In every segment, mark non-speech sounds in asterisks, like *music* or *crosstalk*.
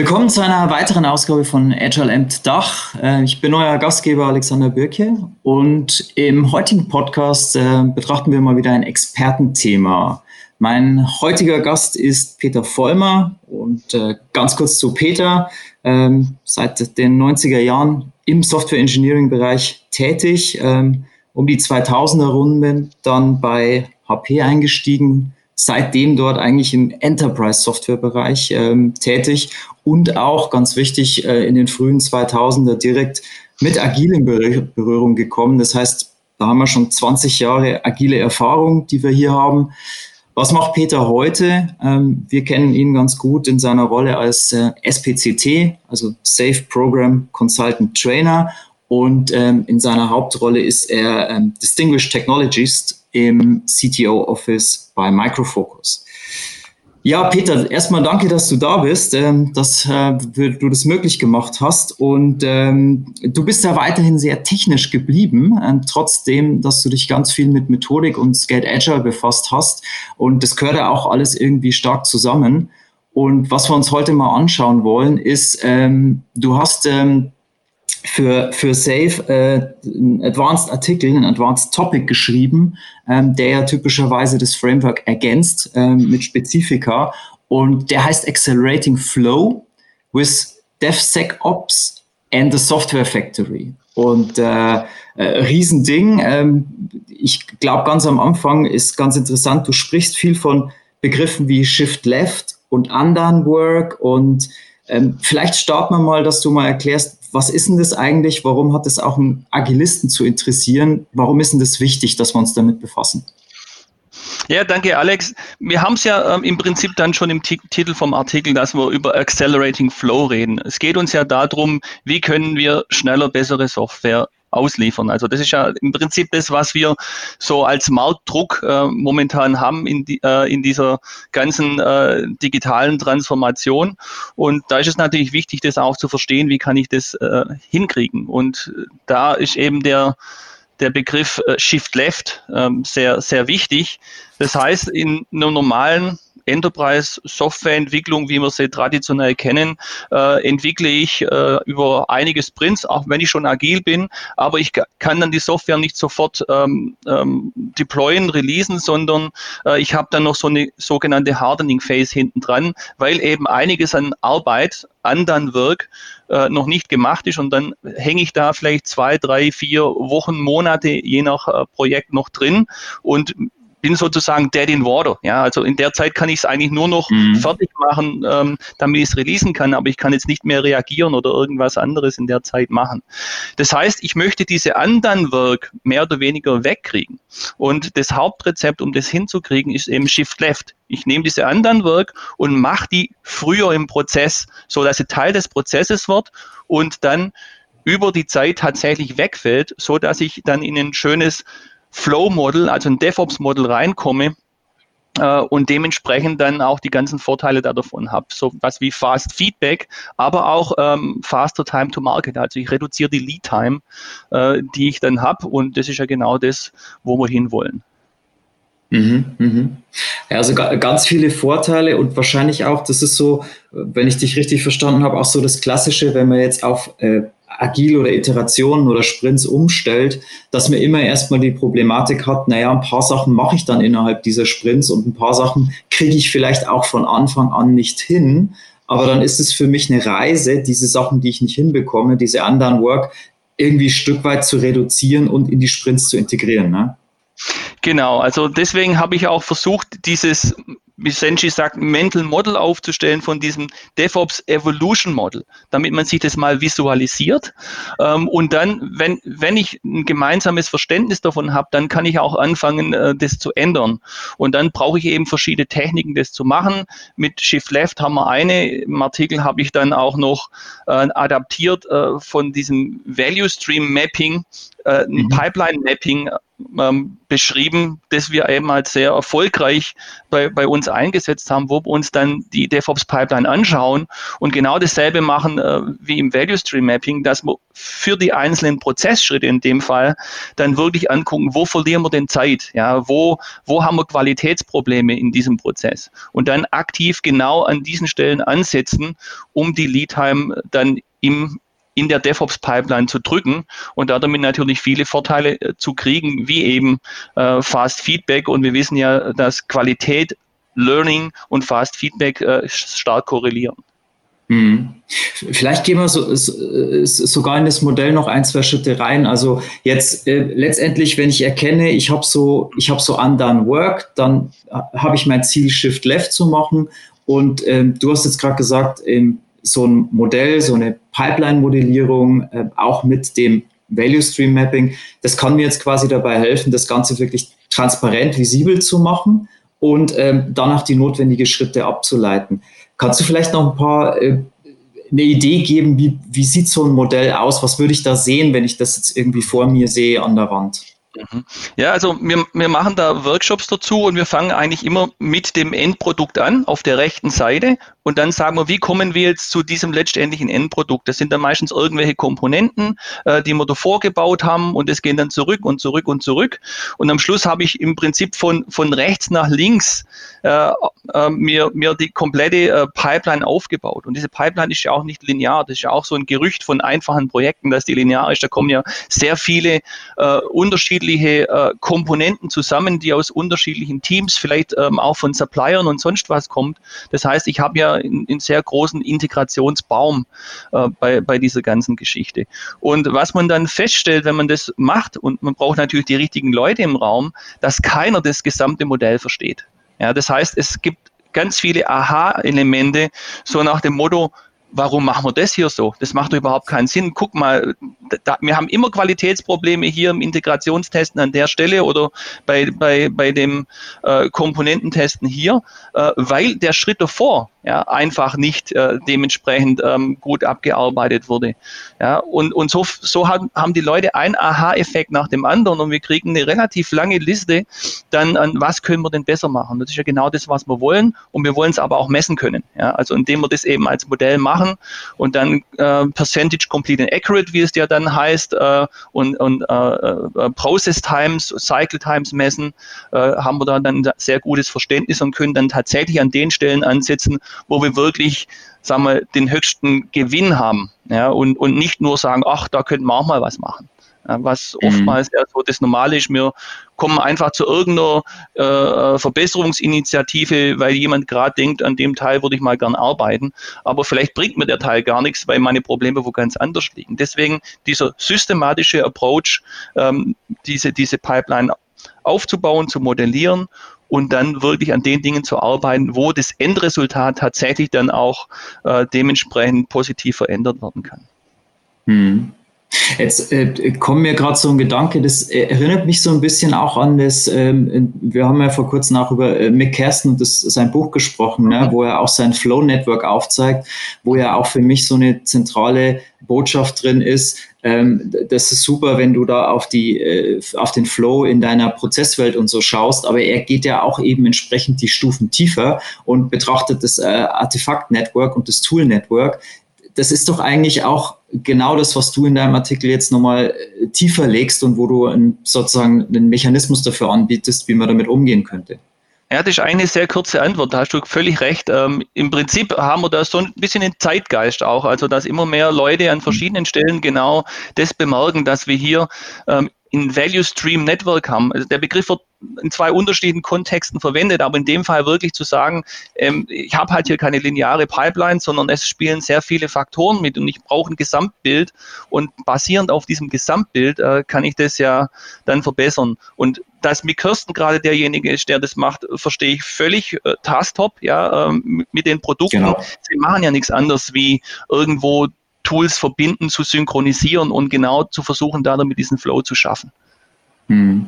Willkommen zu einer weiteren Ausgabe von Agile Amt Dach. Äh, ich bin euer Gastgeber Alexander Birke und im heutigen Podcast äh, betrachten wir mal wieder ein Expertenthema. Mein heutiger Gast ist Peter Vollmer und äh, ganz kurz zu Peter. Ähm, seit den 90er Jahren im Software Engineering Bereich tätig, ähm, um die 2000er Runde dann bei HP eingestiegen, seitdem dort eigentlich im Enterprise-Software-Bereich ähm, tätig und auch ganz wichtig äh, in den frühen 2000er direkt mit Agil in Berührung gekommen. Das heißt, da haben wir schon 20 Jahre agile Erfahrung, die wir hier haben. Was macht Peter heute? Ähm, wir kennen ihn ganz gut in seiner Rolle als äh, SPCT, also Safe Program Consultant Trainer. Und ähm, in seiner Hauptrolle ist er ähm, Distinguished Technologist im CTO Office bei Microfocus. Ja, Peter, erstmal danke, dass du da bist, ähm, dass äh, du das möglich gemacht hast. Und ähm, du bist ja weiterhin sehr technisch geblieben, äh, trotzdem, dass du dich ganz viel mit Methodik und Skate Agile befasst hast. Und das gehört ja auch alles irgendwie stark zusammen. Und was wir uns heute mal anschauen wollen, ist, ähm, du hast ähm, für, für Safe äh, einen Advanced Artikel, einen Advanced Topic geschrieben, ähm, der ja typischerweise das Framework ergänzt ähm, mit Spezifika. Und der heißt Accelerating Flow with DevSecOps and the Software Factory. Und äh, äh, Riesending. Ähm, ich glaube, ganz am Anfang ist ganz interessant, du sprichst viel von Begriffen wie Shift Left und Undone Work. Und ähm, vielleicht starten wir mal, dass du mal erklärst, was ist denn das eigentlich? Warum hat es auch einen Agilisten zu interessieren? Warum ist denn das wichtig, dass wir uns damit befassen? Ja, danke, Alex. Wir haben es ja ähm, im Prinzip dann schon im T Titel vom Artikel, dass wir über Accelerating Flow reden. Es geht uns ja darum, wie können wir schneller bessere Software ausliefern. Also das ist ja im Prinzip das, was wir so als Marktdruck äh, momentan haben in, die, äh, in dieser ganzen äh, digitalen Transformation. Und da ist es natürlich wichtig, das auch zu verstehen, wie kann ich das äh, hinkriegen. Und da ist eben der der Begriff äh, Shift Left ähm, sehr, sehr wichtig. Das heißt, in einer normalen Enterprise-Softwareentwicklung, wie wir sie traditionell kennen, äh, entwickle ich äh, über einige Sprints, auch wenn ich schon agil bin, aber ich kann dann die Software nicht sofort ähm, ähm, deployen, releasen, sondern äh, ich habe dann noch so eine sogenannte Hardening Phase hinten dran, weil eben einiges an Arbeit, an dann Work äh, noch nicht gemacht ist. Und dann hänge ich da vielleicht zwei, drei, vier Wochen, Monate je nach äh, Projekt noch drin. Und bin sozusagen dead in water. Ja, also in der Zeit kann ich es eigentlich nur noch mhm. fertig machen, ähm, damit ich es releasen kann, aber ich kann jetzt nicht mehr reagieren oder irgendwas anderes in der Zeit machen. Das heißt, ich möchte diese anderen Work mehr oder weniger wegkriegen. Und das Hauptrezept, um das hinzukriegen, ist eben Shift Left. Ich nehme diese anderen Work und mache die früher im Prozess, so dass sie Teil des Prozesses wird und dann über die Zeit tatsächlich wegfällt, so dass ich dann in ein schönes Flow-Model, also ein DevOps-Model reinkomme äh, und dementsprechend dann auch die ganzen Vorteile davon habe. So was wie Fast Feedback, aber auch ähm, Faster Time to Market. Also ich reduziere die Lead Time, äh, die ich dann habe und das ist ja genau das, wo wir hinwollen. Mhm, mhm. Also ganz viele Vorteile und wahrscheinlich auch, das ist so, wenn ich dich richtig verstanden habe, auch so das Klassische, wenn man jetzt auf äh, agil oder Iterationen oder Sprints umstellt, dass man immer erstmal die Problematik hat, naja, ein paar Sachen mache ich dann innerhalb dieser Sprints und ein paar Sachen kriege ich vielleicht auch von Anfang an nicht hin. Aber dann ist es für mich eine Reise, diese Sachen, die ich nicht hinbekomme, diese anderen Work, irgendwie ein Stück weit zu reduzieren und in die Sprints zu integrieren. Ne? Genau, also deswegen habe ich auch versucht, dieses wie Senji sagt, Mental Model aufzustellen von diesem DevOps Evolution Model, damit man sich das mal visualisiert. Ähm, und dann, wenn, wenn ich ein gemeinsames Verständnis davon habe, dann kann ich auch anfangen, äh, das zu ändern. Und dann brauche ich eben verschiedene Techniken, das zu machen. Mit Shift Left haben wir eine. Im Artikel habe ich dann auch noch äh, adaptiert äh, von diesem Value Stream Mapping ein mhm. Pipeline-Mapping ähm, beschrieben, das wir eben als sehr erfolgreich bei, bei uns eingesetzt haben, wo wir uns dann die DevOps-Pipeline anschauen und genau dasselbe machen äh, wie im Value Stream Mapping, dass wir für die einzelnen Prozessschritte in dem Fall dann wirklich angucken, wo verlieren wir denn Zeit, ja, wo, wo haben wir Qualitätsprobleme in diesem Prozess? Und dann aktiv genau an diesen Stellen ansetzen, um die Lead Time dann im in der DevOps-Pipeline zu drücken und damit natürlich viele Vorteile äh, zu kriegen, wie eben äh, Fast Feedback. Und wir wissen ja, dass Qualität, Learning und Fast Feedback äh, stark korrelieren. Hm. Vielleicht gehen wir so, so, sogar in das Modell noch ein, zwei Schritte rein. Also jetzt äh, letztendlich, wenn ich erkenne, ich habe so, ich habe so undone work, dann äh, habe ich mein Ziel Shift Left zu machen. Und ähm, du hast jetzt gerade gesagt, im so ein Modell, so eine Pipeline-Modellierung, äh, auch mit dem Value Stream Mapping, das kann mir jetzt quasi dabei helfen, das Ganze wirklich transparent, visibel zu machen und ähm, danach die notwendigen Schritte abzuleiten. Kannst du vielleicht noch ein paar äh, eine Idee geben, wie, wie sieht so ein Modell aus? Was würde ich da sehen, wenn ich das jetzt irgendwie vor mir sehe an der Wand? Mhm. Ja, also wir, wir machen da Workshops dazu und wir fangen eigentlich immer mit dem Endprodukt an, auf der rechten Seite. Und dann sagen wir, wie kommen wir jetzt zu diesem letztendlichen Endprodukt? Das sind dann meistens irgendwelche Komponenten, äh, die wir davor gebaut haben und es gehen dann zurück und zurück und zurück. Und am Schluss habe ich im Prinzip von, von rechts nach links äh, äh, mir, mir die komplette äh, Pipeline aufgebaut. Und diese Pipeline ist ja auch nicht linear. Das ist ja auch so ein Gerücht von einfachen Projekten, dass die linear ist. Da kommen ja sehr viele äh, unterschiedliche äh, Komponenten zusammen, die aus unterschiedlichen Teams, vielleicht ähm, auch von Suppliern und sonst was kommt. Das heißt, ich habe ja einen sehr großen Integrationsbaum äh, bei, bei dieser ganzen Geschichte. Und was man dann feststellt, wenn man das macht, und man braucht natürlich die richtigen Leute im Raum, dass keiner das gesamte Modell versteht. Ja, das heißt, es gibt ganz viele Aha-Elemente, so nach dem Motto, warum machen wir das hier so? Das macht doch überhaupt keinen Sinn. Guck mal, da, wir haben immer Qualitätsprobleme hier im Integrationstesten an der Stelle oder bei, bei, bei dem äh, Komponententesten hier, äh, weil der Schritt davor ja, einfach nicht äh, dementsprechend ähm, gut abgearbeitet wurde. Ja, und, und so, so haben, die Leute einen Aha-Effekt nach dem anderen und wir kriegen eine relativ lange Liste dann an, was können wir denn besser machen. Das ist ja genau das, was wir wollen und wir wollen es aber auch messen können. Ja, also indem wir das eben als Modell machen und dann äh, Percentage Complete and Accurate, wie es ja dann heißt, äh, und, und äh, äh Process Times, Cycle Times messen, äh, haben wir da dann ein sehr gutes Verständnis und können dann tatsächlich an den Stellen ansetzen, wo wir wirklich sagen wir, den höchsten Gewinn haben ja, und, und nicht nur sagen, ach, da könnten wir auch mal was machen. Ja, was mhm. oftmals eher so das Normale ist. Wir kommen einfach zu irgendeiner äh, Verbesserungsinitiative, weil jemand gerade denkt, an dem Teil würde ich mal gern arbeiten. Aber vielleicht bringt mir der Teil gar nichts, weil meine Probleme wo ganz anders liegen. Deswegen dieser systematische Approach, ähm, diese, diese Pipeline aufzubauen, zu modellieren und dann wirklich an den Dingen zu arbeiten, wo das Endresultat tatsächlich dann auch äh, dementsprechend positiv verändert werden kann. Hm. Jetzt äh, kommt mir gerade so ein Gedanke, das erinnert mich so ein bisschen auch an das, ähm, wir haben ja vor kurzem auch über äh, Mick Kersten und das, sein Buch gesprochen, ne, wo er auch sein Flow Network aufzeigt, wo ja auch für mich so eine zentrale Botschaft drin ist. Ähm, das ist super, wenn du da auf, die, äh, auf den Flow in deiner Prozesswelt und so schaust, aber er geht ja auch eben entsprechend die Stufen tiefer und betrachtet das äh, Artefakt-Network und das Tool-Network das ist doch eigentlich auch genau das, was du in deinem Artikel jetzt nochmal äh, tiefer legst und wo du ein, sozusagen einen Mechanismus dafür anbietest, wie man damit umgehen könnte. Ja, das ist eine sehr kurze Antwort, da hast du völlig recht. Ähm, Im Prinzip haben wir da so ein bisschen den Zeitgeist auch, also dass immer mehr Leute an verschiedenen Stellen genau das bemerken, dass wir hier ähm, in Value Stream Network haben. Also der Begriff wird in zwei unterschiedlichen Kontexten verwendet, aber in dem Fall wirklich zu sagen, ähm, ich habe halt hier keine lineare Pipeline, sondern es spielen sehr viele Faktoren mit und ich brauche ein Gesamtbild und basierend auf diesem Gesamtbild äh, kann ich das ja dann verbessern. Und dass Mick Kirsten gerade derjenige ist, der das macht, verstehe ich völlig äh, tasktop, ja, ähm, mit den Produkten. Genau. Sie machen ja nichts anderes wie irgendwo Tools verbinden, zu synchronisieren und genau zu versuchen, da damit diesen Flow zu schaffen. Hm.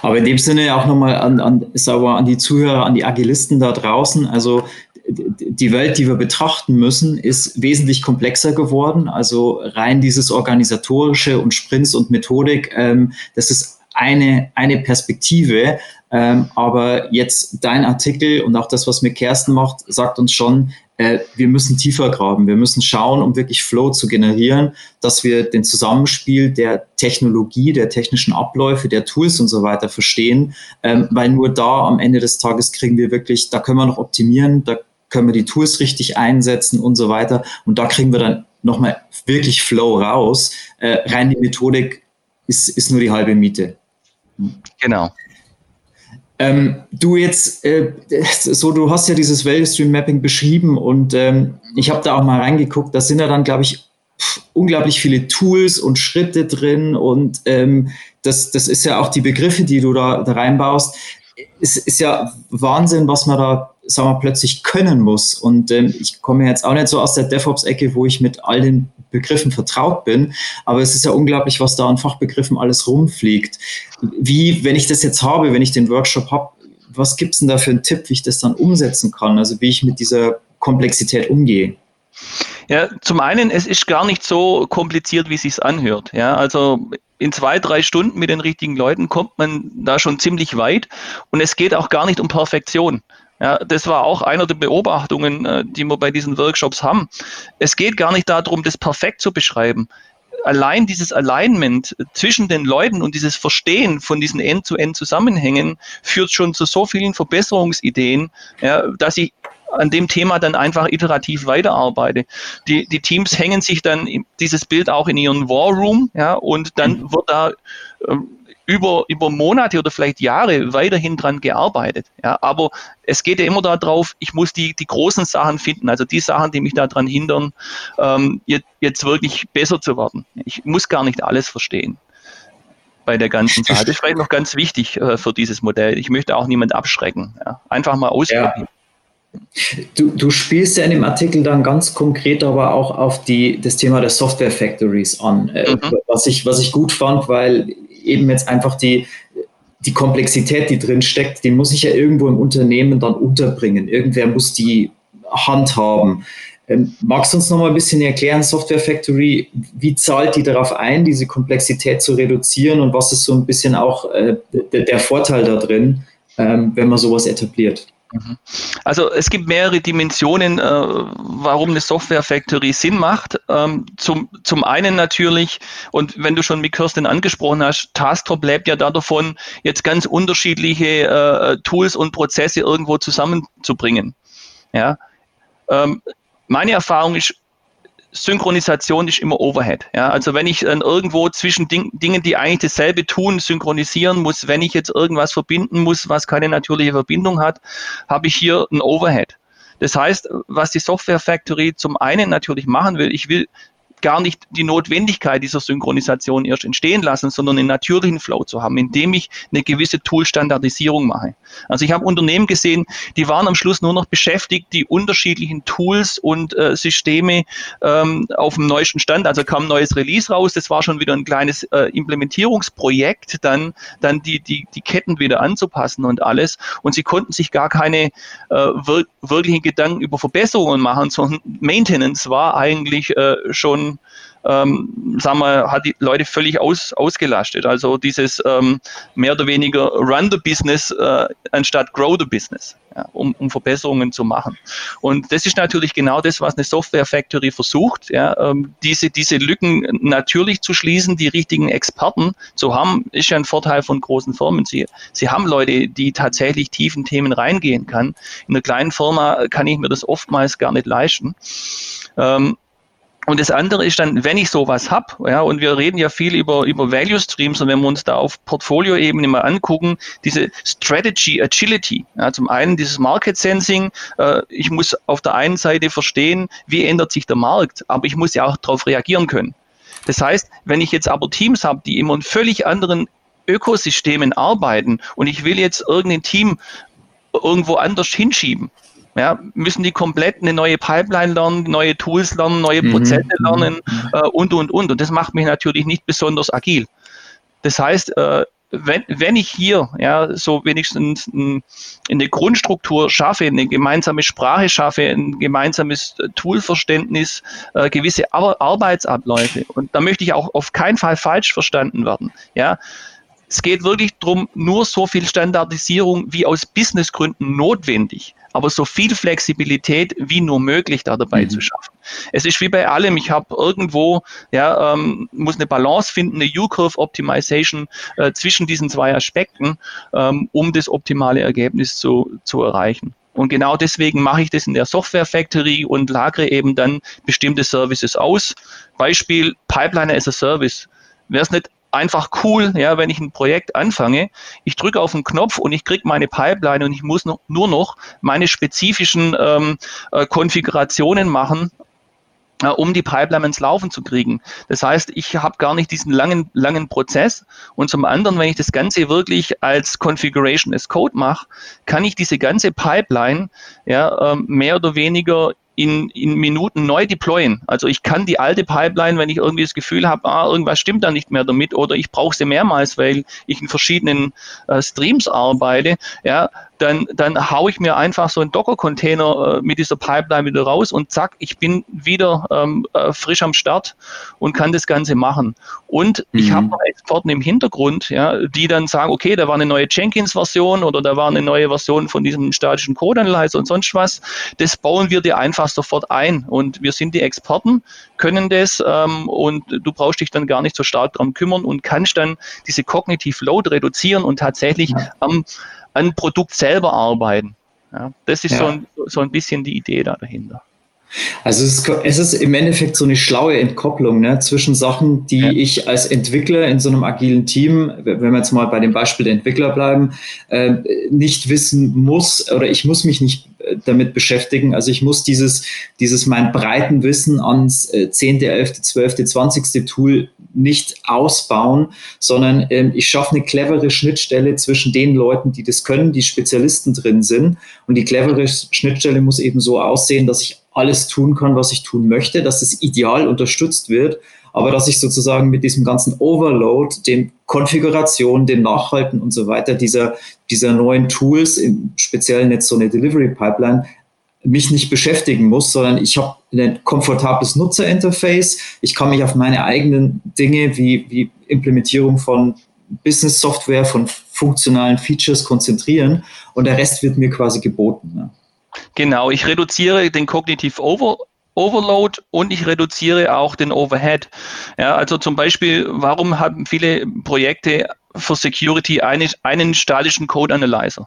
Aber in dem Sinne auch nochmal an, an, an die Zuhörer, an die Agilisten da draußen. Also die Welt, die wir betrachten müssen, ist wesentlich komplexer geworden. Also rein dieses organisatorische und Sprints und Methodik, ähm, das ist eine, eine Perspektive. Ähm, aber jetzt dein Artikel und auch das, was mit Kersten macht, sagt uns schon, äh, wir müssen tiefer graben. Wir müssen schauen, um wirklich Flow zu generieren, dass wir den Zusammenspiel der Technologie, der technischen Abläufe, der Tools und so weiter verstehen, ähm, weil nur da am Ende des Tages kriegen wir wirklich, da können wir noch optimieren, da können wir die Tools richtig einsetzen und so weiter. Und da kriegen wir dann nochmal wirklich Flow raus. Äh, rein die Methodik ist, ist nur die halbe Miete. Genau. Ähm, du jetzt, äh, so du hast ja dieses Value Stream Mapping beschrieben und ähm, ich habe da auch mal reingeguckt. Da sind ja dann, glaube ich, pff, unglaublich viele Tools und Schritte drin und ähm, das, das ist ja auch die Begriffe, die du da, da reinbaust. Es ist ja Wahnsinn, was man da sagen wir, plötzlich können muss. Und ähm, ich komme jetzt auch nicht so aus der DevOps-Ecke, wo ich mit all den Begriffen vertraut bin, aber es ist ja unglaublich, was da an Fachbegriffen alles rumfliegt. Wie, wenn ich das jetzt habe, wenn ich den Workshop habe, was gibt es denn da für einen Tipp, wie ich das dann umsetzen kann? Also wie ich mit dieser Komplexität umgehe? Ja, zum einen, es ist gar nicht so kompliziert, wie es sich anhört. Ja, also in zwei, drei Stunden mit den richtigen Leuten kommt man da schon ziemlich weit. Und es geht auch gar nicht um Perfektion. Ja, das war auch einer der Beobachtungen, äh, die wir bei diesen Workshops haben. Es geht gar nicht darum, das perfekt zu beschreiben. Allein dieses Alignment zwischen den Leuten und dieses Verstehen von diesen End-to-End-Zusammenhängen führt schon zu so vielen Verbesserungsideen, ja, dass ich an dem Thema dann einfach iterativ weiterarbeite. Die, die Teams hängen sich dann dieses Bild auch in ihren War Room, ja, und dann mhm. wird da ähm, über, über Monate oder vielleicht Jahre weiterhin dran gearbeitet. Ja, aber es geht ja immer darauf, ich muss die, die großen Sachen finden, also die Sachen, die mich daran hindern, ähm, jetzt, jetzt wirklich besser zu werden. Ich muss gar nicht alles verstehen bei der ganzen Sache. Das ist vielleicht noch ganz wichtig äh, für dieses Modell. Ich möchte auch niemand abschrecken. Ja. Einfach mal ausprobieren. Ja. Du, du, spielst ja in dem Artikel dann ganz konkret aber auch auf die, das Thema der Software Factories an, äh, mhm. was, ich, was ich gut fand, weil eben jetzt einfach die, die Komplexität, die drin steckt, die muss ich ja irgendwo im Unternehmen dann unterbringen. Irgendwer muss die handhaben. Ähm, magst du uns noch mal ein bisschen erklären, Software Factory, wie zahlt die darauf ein, diese Komplexität zu reduzieren und was ist so ein bisschen auch äh, der, der Vorteil da drin, ähm, wenn man sowas etabliert? Mhm. Also es gibt mehrere Dimensionen, äh, warum eine Software Factory Sinn macht. Ähm, zum, zum einen natürlich, und wenn du schon mit Kirsten angesprochen hast, Tasktop lebt ja da davon, jetzt ganz unterschiedliche äh, Tools und Prozesse irgendwo zusammenzubringen. Ja. Ähm, meine Erfahrung ist, Synchronisation ist immer Overhead. Ja, also wenn ich dann irgendwo zwischen Ding, Dingen, die eigentlich dasselbe tun, synchronisieren muss, wenn ich jetzt irgendwas verbinden muss, was keine natürliche Verbindung hat, habe ich hier ein Overhead. Das heißt, was die Software Factory zum einen natürlich machen will, ich will gar nicht die Notwendigkeit dieser Synchronisation erst entstehen lassen, sondern einen natürlichen Flow zu haben, indem ich eine gewisse Tool-Standardisierung mache. Also ich habe Unternehmen gesehen, die waren am Schluss nur noch beschäftigt, die unterschiedlichen Tools und äh, Systeme ähm, auf dem neuesten Stand, also kam ein neues Release raus, das war schon wieder ein kleines äh, Implementierungsprojekt, dann, dann die, die, die Ketten wieder anzupassen und alles. Und sie konnten sich gar keine äh, wir wirklichen Gedanken über Verbesserungen machen, sondern Maintenance war eigentlich äh, schon ähm, sagen wir, hat die Leute völlig aus, ausgelastet. Also dieses ähm, mehr oder weniger Run the Business äh, anstatt Grow the Business, ja, um, um Verbesserungen zu machen. Und das ist natürlich genau das, was eine Software Factory versucht, ja, ähm, diese, diese Lücken natürlich zu schließen, die richtigen Experten zu haben, ist ja ein Vorteil von großen Firmen. Sie, sie haben Leute, die tatsächlich tiefen Themen reingehen kann. In einer kleinen Firma kann ich mir das oftmals gar nicht leisten. Ähm, Und das andere ist dann, wenn ich sowas habe, ja, und wir reden ja viel über, über Value Streams und wenn wir uns da auf Portfolio-Ebene mal angucken, diese Strategy Agility, ja, zum einen dieses Market Sensing, äh, ich muss auf der einen Seite verstehen, wie ändert sich der Markt, aber ich muss ja auch darauf reagieren können. Das heißt, wenn ich jetzt aber Teams habe, die immer in völlig anderen Ökosystemen arbeiten und ich will jetzt irgendein Team irgendwo anders hinschieben, ja, müssen die komplett eine neue Pipeline lernen, neue Tools lernen, neue mhm. Prozesse mhm. lernen äh, und, und, und. Und das macht mich natürlich nicht besonders agil. Das heißt, äh, wenn, wenn ich hier ja, so wenigstens ein, eine Grundstruktur schaffe, eine gemeinsame Sprache schaffe, ein gemeinsames Toolverständnis, äh, gewisse Ar Arbeitsabläufe, und da möchte ich auch auf keinen Fall falsch verstanden werden, ja, es geht wirklich darum, nur so viel Standardisierung wie aus Businessgründen notwendig, aber so viel Flexibilität wie nur möglich da dabei mhm. zu schaffen. Es ist wie bei allem, ich habe irgendwo, ja, ähm, muss eine Balance finden, eine U-Curve Optimization äh, zwischen diesen zwei Aspekten, ähm, um das optimale Ergebnis zu, zu erreichen. Und genau deswegen mache ich das in der Software Factory und lagere eben dann bestimmte Services aus. Beispiel Pipeline as a Service. Wäre es nicht einfach cool, ja, wenn ich ein Projekt anfange, ich drücke auf einen Knopf und ich kriege meine Pipeline und ich muss noch, nur noch meine spezifischen ähm, äh, Konfigurationen machen, äh, um die Pipeline ins Laufen zu kriegen. Das heißt, ich habe gar nicht diesen langen, langen Prozess. Und zum anderen, wenn ich das Ganze wirklich als Configuration as Code mache, kann ich diese ganze Pipeline ja, ähm, mehr oder weniger in, in Minuten neu deployen. Also ich kann die alte Pipeline, wenn ich irgendwie das Gefühl habe, ah, irgendwas stimmt da nicht mehr damit oder ich brauche sie mehrmals, weil ich in verschiedenen äh, Streams arbeite, ja, dann, dann haue ich mir einfach so einen Docker-Container äh, mit dieser Pipeline wieder raus und zack, ich bin wieder ähm, äh, frisch am Start und kann das Ganze machen. Und mhm. ich habe noch Experten im Hintergrund, ja, die dann sagen, okay, da war eine neue Jenkins-Version oder da war eine neue Version von diesem statischen Code-Analyzer und sonst was. Das bauen wir dir einfach sofort ein. Und wir sind die Experten, können das ähm, und du brauchst dich dann gar nicht so stark darum kümmern und kannst dann diese Cognitive Load reduzieren und tatsächlich ja. am an Produkt selber arbeiten. Ja, das ist ja. so, ein, so ein bisschen die Idee da dahinter. Also es ist, es ist im Endeffekt so eine schlaue Entkopplung ne, zwischen Sachen, die ja. ich als Entwickler in so einem agilen Team, wenn wir jetzt mal bei dem Beispiel der Entwickler bleiben, äh, nicht wissen muss oder ich muss mich nicht damit beschäftigen. Also ich muss dieses, dieses mein breiten Wissen ans äh, 10., 11., 12., 20. Tool nicht ausbauen, sondern ähm, ich schaffe eine clevere Schnittstelle zwischen den Leuten, die das können, die Spezialisten drin sind. Und die clevere Schnittstelle muss eben so aussehen, dass ich alles tun kann, was ich tun möchte, dass es ideal unterstützt wird, aber dass ich sozusagen mit diesem ganzen Overload, den Konfigurationen, den Nachhalten und so weiter dieser, dieser neuen Tools, im speziellen jetzt so eine Delivery Pipeline, mich nicht beschäftigen muss, sondern ich habe ein komfortables Nutzerinterface. Ich kann mich auf meine eigenen Dinge wie, wie Implementierung von Business Software, von funktionalen Features konzentrieren und der Rest wird mir quasi geboten. Ne? Genau, ich reduziere den Cognitive Over Overload und ich reduziere auch den Overhead. Ja, also zum Beispiel, warum haben viele Projekte für Security eine, einen statischen Code Analyzer?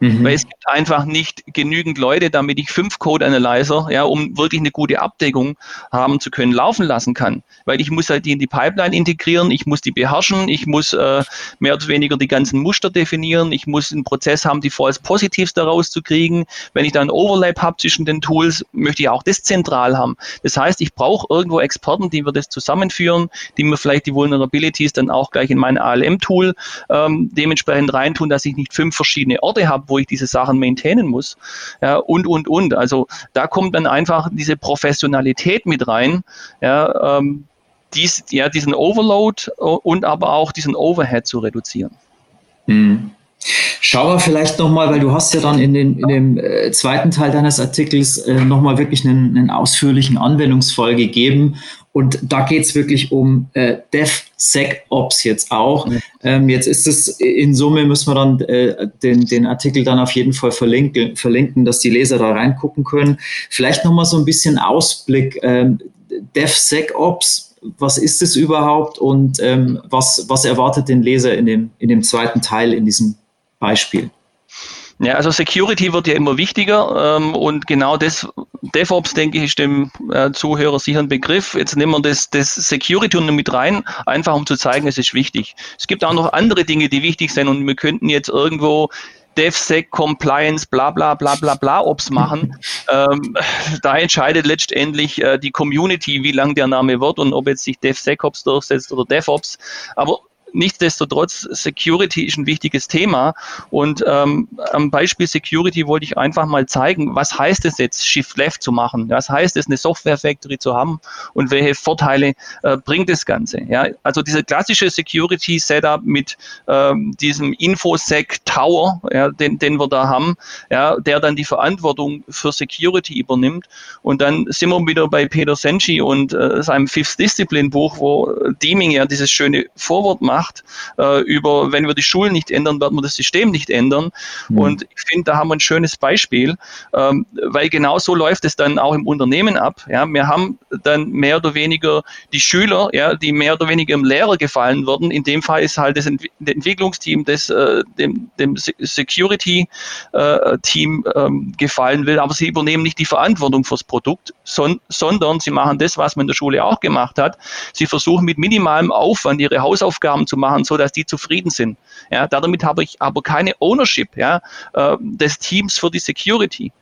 Mhm. Weil es gibt einfach nicht genügend Leute, damit ich fünf Code Analyzer, ja, um wirklich eine gute Abdeckung haben zu können, laufen lassen kann. Weil ich muss halt die in die Pipeline integrieren, ich muss die beherrschen, ich muss äh, mehr oder weniger die ganzen Muster definieren, ich muss einen Prozess haben, die False Positives daraus zu kriegen. Wenn ich da einen Overlap habe zwischen den Tools, möchte ich auch das zentral haben. Das heißt, ich brauche irgendwo Experten, die mir das zusammenführen, die mir vielleicht die Vulnerabilities dann auch gleich in mein ALM-Tool ähm, dementsprechend reintun, dass ich nicht fünf verschiedene Orte habe, wo ich diese Sachen maintainen muss. Ja, und, und, und. Also da kommt dann einfach diese Professionalität mit rein. Ja, ähm, dies, ja, diesen Overload und aber auch diesen Overhead zu reduzieren. Mhm. Schau mal vielleicht nochmal, weil du hast ja dann in, den, in dem äh, zweiten Teil deines Artikels äh, nochmal wirklich einen, einen ausführlichen Anwendungsfall gegeben. Und da geht es wirklich um äh, DevSecOps jetzt auch. Ja. Ähm, jetzt ist es in Summe, müssen wir dann äh, den, den Artikel dann auf jeden Fall verlinken, verlinken, dass die Leser da reingucken können. Vielleicht nochmal so ein bisschen Ausblick. Ähm, DevSecOps, was ist es überhaupt und ähm, was, was erwartet den Leser in dem, in dem zweiten Teil in diesem Beispiel? Ja, also Security wird ja immer wichtiger ähm, und genau das DevOps, denke ich, ist dem äh, Zuhörer sicher ein Begriff. Jetzt nehmen wir das, das Security noch mit rein, einfach um zu zeigen, es ist wichtig. Es gibt auch noch andere Dinge, die wichtig sind und wir könnten jetzt irgendwo DevSec, Compliance, bla bla bla bla bla Ops machen. *laughs* ähm, da entscheidet letztendlich äh, die Community, wie lang der Name wird und ob jetzt sich DevSecOps durchsetzt oder DevOps. Aber nichtsdestotrotz, Security ist ein wichtiges Thema. Und ähm, am Beispiel Security wollte ich einfach mal zeigen, was heißt es jetzt, Shift Left zu machen? Was heißt es, eine Software Factory zu haben? Und welche Vorteile äh, bringt das Ganze? Ja, also diese klassische Security Setup mit ähm, diesem Infosec Tower, ja, den, den wir da haben, ja, der dann die Verantwortung für Security übernimmt. Und dann sind wir wieder bei Peter Senchi und äh, seinem Fifth Discipline Buch, wo Deeming ja dieses schöne Vorwort macht gemacht äh, über, wenn wir die Schulen nicht ändern, werden wir das System nicht ändern. Mhm. Und ich finde, da haben wir ein schönes Beispiel, ähm, weil genau so läuft es dann auch im Unternehmen ab. Ja, wir haben dann mehr oder weniger die Schüler, ja, die mehr oder weniger im Lehrer gefallen würden. In dem Fall ist halt das Ent Entwicklungsteam, das äh, dem, dem Security-Team äh, ähm, gefallen will, aber sie übernehmen nicht die Verantwortung fürs Produkt, son sondern sie machen das, was man in der Schule auch gemacht hat. Sie versuchen mit minimalem Aufwand ihre Hausaufgaben zu zu machen, so dass die zufrieden sind. Ja, damit habe ich aber keine Ownership ja, äh, des Teams für die Security.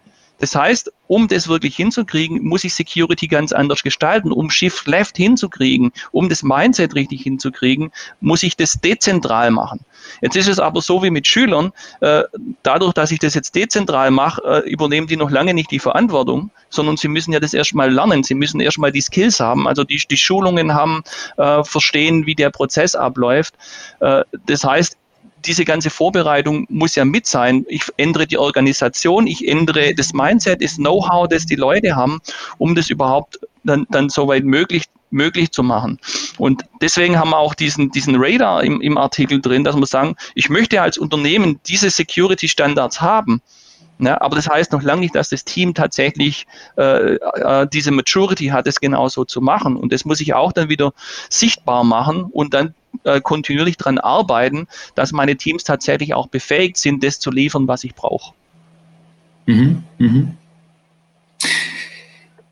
Das heißt, um das wirklich hinzukriegen, muss ich Security ganz anders gestalten. Um Shift Left hinzukriegen, um das Mindset richtig hinzukriegen, muss ich das dezentral machen. Jetzt ist es aber so wie mit Schülern, äh, dadurch, dass ich das jetzt dezentral mache, äh, übernehmen die noch lange nicht die Verantwortung, sondern sie müssen ja das erstmal lernen. Sie müssen erstmal die Skills haben, also die, die Schulungen haben, äh, verstehen, wie der Prozess abläuft. Das heißt, diese ganze Vorbereitung muss ja mit sein. Ich ändere die Organisation, ich ändere das Mindset, das Know-how, das die Leute haben, um das überhaupt dann, dann soweit möglich, möglich zu machen. Und deswegen haben wir auch diesen, diesen Radar im, im Artikel drin, dass wir sagen, ich möchte als Unternehmen diese Security-Standards haben. Ja, aber das heißt noch lange nicht, dass das Team tatsächlich äh, äh, diese Maturity hat, es genauso zu machen. Und das muss ich auch dann wieder sichtbar machen und dann äh, kontinuierlich daran arbeiten, dass meine Teams tatsächlich auch befähigt sind, das zu liefern, was ich brauche. Mhm, mhm.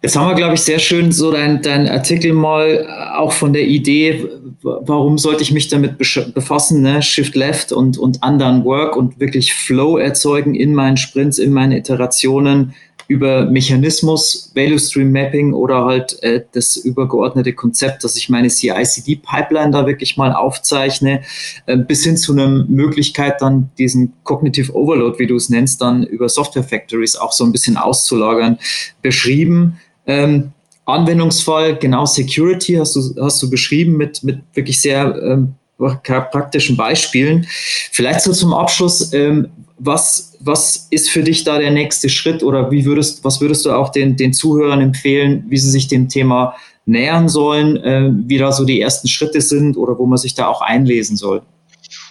Jetzt haben wir, glaube ich, sehr schön so dein, dein Artikel mal auch von der Idee, warum sollte ich mich damit befassen, ne? Shift Left und, und anderen Work und wirklich Flow erzeugen in meinen Sprints, in meinen Iterationen, über Mechanismus, Value Stream Mapping oder halt äh, das übergeordnete Konzept, dass ich meine CI-CD-Pipeline da wirklich mal aufzeichne, äh, bis hin zu einer Möglichkeit, dann diesen Cognitive Overload, wie du es nennst, dann über Software Factories auch so ein bisschen auszulagern, beschrieben. Ähm, Anwendungsfall, genau Security hast du, hast du beschrieben mit, mit wirklich sehr ähm, praktischen Beispielen. Vielleicht so zum Abschluss, ähm, was, was ist für dich da der nächste Schritt oder wie würdest, was würdest du auch den, den Zuhörern empfehlen, wie sie sich dem Thema nähern sollen, äh, wie da so die ersten Schritte sind oder wo man sich da auch einlesen soll?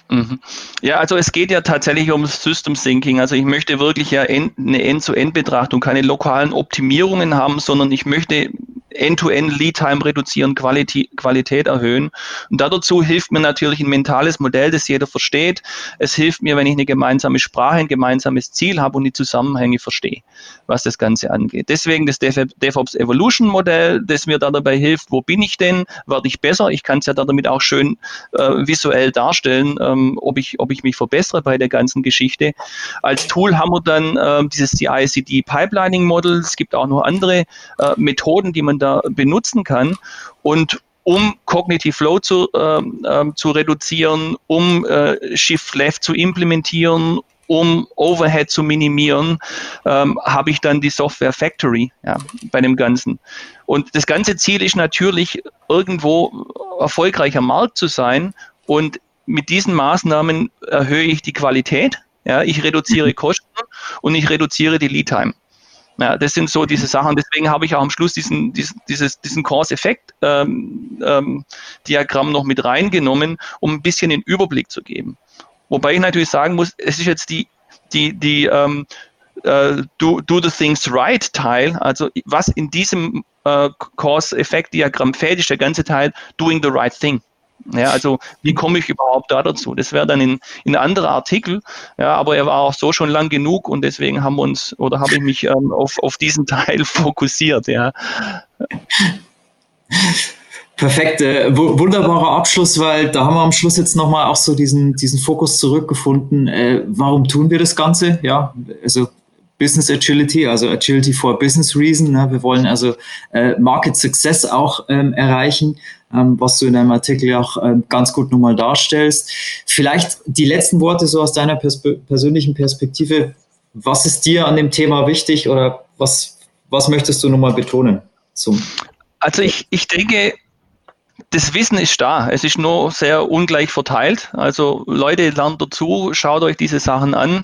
Mhm. Ja, also es geht ja tatsächlich um System Thinking. Also ich möchte wirklich ja eine End-zu-End-Betrachtung, keine lokalen Optimierungen haben, sondern ich möchte End-to-End-Lead-Time reduzieren, Qualität, Qualität erhöhen. Und dazu hilft mir natürlich ein mentales Modell, das jeder versteht. Es hilft mir, wenn ich eine gemeinsame Sprache, ein gemeinsames Ziel habe und die Zusammenhänge verstehe, was das Ganze angeht. Deswegen das DevOps Evolution Modell, das mir da dabei hilft, wo bin ich denn, werde ich besser? Ich kann es ja damit auch schön äh, visuell darstellen, ähm, ob, ich, ob ich mich verbessere bei der ganzen Geschichte. Als Tool haben wir dann äh, dieses CI-CD Pipelining Model. Es gibt auch noch andere äh, Methoden, die man da benutzen kann. Und um Cognitive Flow zu, ähm, zu reduzieren, um äh, Shift Left zu implementieren, um Overhead zu minimieren, ähm, habe ich dann die Software Factory ja, bei dem Ganzen. Und das ganze Ziel ist natürlich, irgendwo erfolgreicher Markt zu sein. Und mit diesen Maßnahmen erhöhe ich die Qualität, ja, ich reduziere mhm. Kosten und ich reduziere die Lead Time. Ja, das sind so diese Sachen. Deswegen habe ich auch am Schluss diesen, diesen, diesen Cause-Effekt-Diagramm ähm, ähm, noch mit reingenommen, um ein bisschen den Überblick zu geben. Wobei ich natürlich sagen muss, es ist jetzt die, die, die ähm, äh, do, do the things right Teil, also was in diesem äh, Cause-Effekt-Diagramm fehlt, ist der ganze Teil doing the right thing. Ja, also wie komme ich überhaupt da dazu? Das wäre dann in, in anderer Artikel, ja, aber er war auch so schon lang genug und deswegen haben wir uns oder habe ich mich ähm, auf, auf diesen *laughs* Teil fokussiert, ja. Perfekt, äh, wunderbarer Abschluss, weil da haben wir am Schluss jetzt nochmal auch so diesen, diesen Fokus zurückgefunden. Äh, warum tun wir das Ganze? Ja, also Business Agility, also Agility for Business Reason. Ne? Wir wollen also äh, Market Success auch ähm, erreichen, ähm, was du in deinem Artikel auch ähm, ganz gut nochmal darstellst. Vielleicht die letzten Worte so aus deiner perspe persönlichen Perspektive. Was ist dir an dem Thema wichtig oder was, was möchtest du nochmal betonen? Zum also ich, ich denke, das Wissen ist da. Es ist nur sehr ungleich verteilt. Also Leute, lernt dazu, schaut euch diese Sachen an.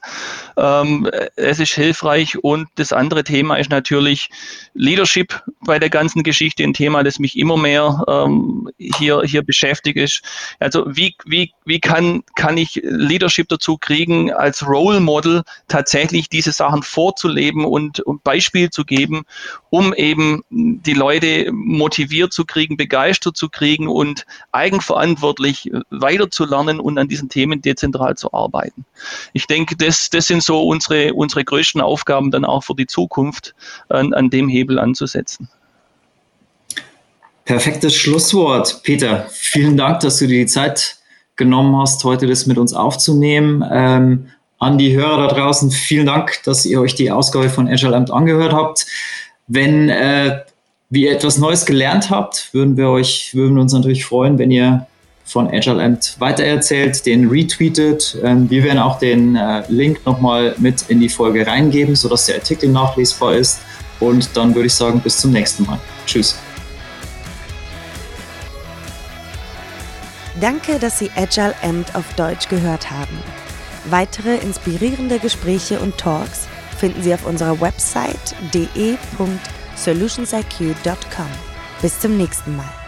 Ähm, es ist hilfreich. Und das andere Thema ist natürlich Leadership bei der ganzen Geschichte. Ein Thema, das mich immer mehr ähm, hier, hier beschäftigt ist. Also wie, wie, wie kann, kann ich Leadership dazu kriegen, als Role Model tatsächlich diese Sachen vorzuleben und, und Beispiel zu geben, um eben die Leute motiviert zu kriegen, begeistert zu kriegen, kriegen und eigenverantwortlich weiterzulernen und an diesen Themen dezentral zu arbeiten. Ich denke, das, das sind so unsere, unsere größten Aufgaben dann auch für die Zukunft, an, an dem Hebel anzusetzen. Perfektes Schlusswort, Peter. Vielen Dank, dass du dir die Zeit genommen hast, heute das mit uns aufzunehmen. Ähm, an die Hörer da draußen, vielen Dank, dass ihr euch die Ausgabe von Agile Amt angehört habt. Wenn äh, wie ihr etwas Neues gelernt habt, würden wir euch, würden uns natürlich freuen, wenn ihr von Agile Amt weitererzählt, den retweetet. Ähm, wir werden auch den äh, Link nochmal mit in die Folge reingeben, sodass der Artikel nachlesbar ist. Und dann würde ich sagen, bis zum nächsten Mal. Tschüss. Danke, dass Sie Agile Amt auf Deutsch gehört haben. Weitere inspirierende Gespräche und Talks finden Sie auf unserer Website de.de solutionsiq.com. Bis zum nächsten Mal.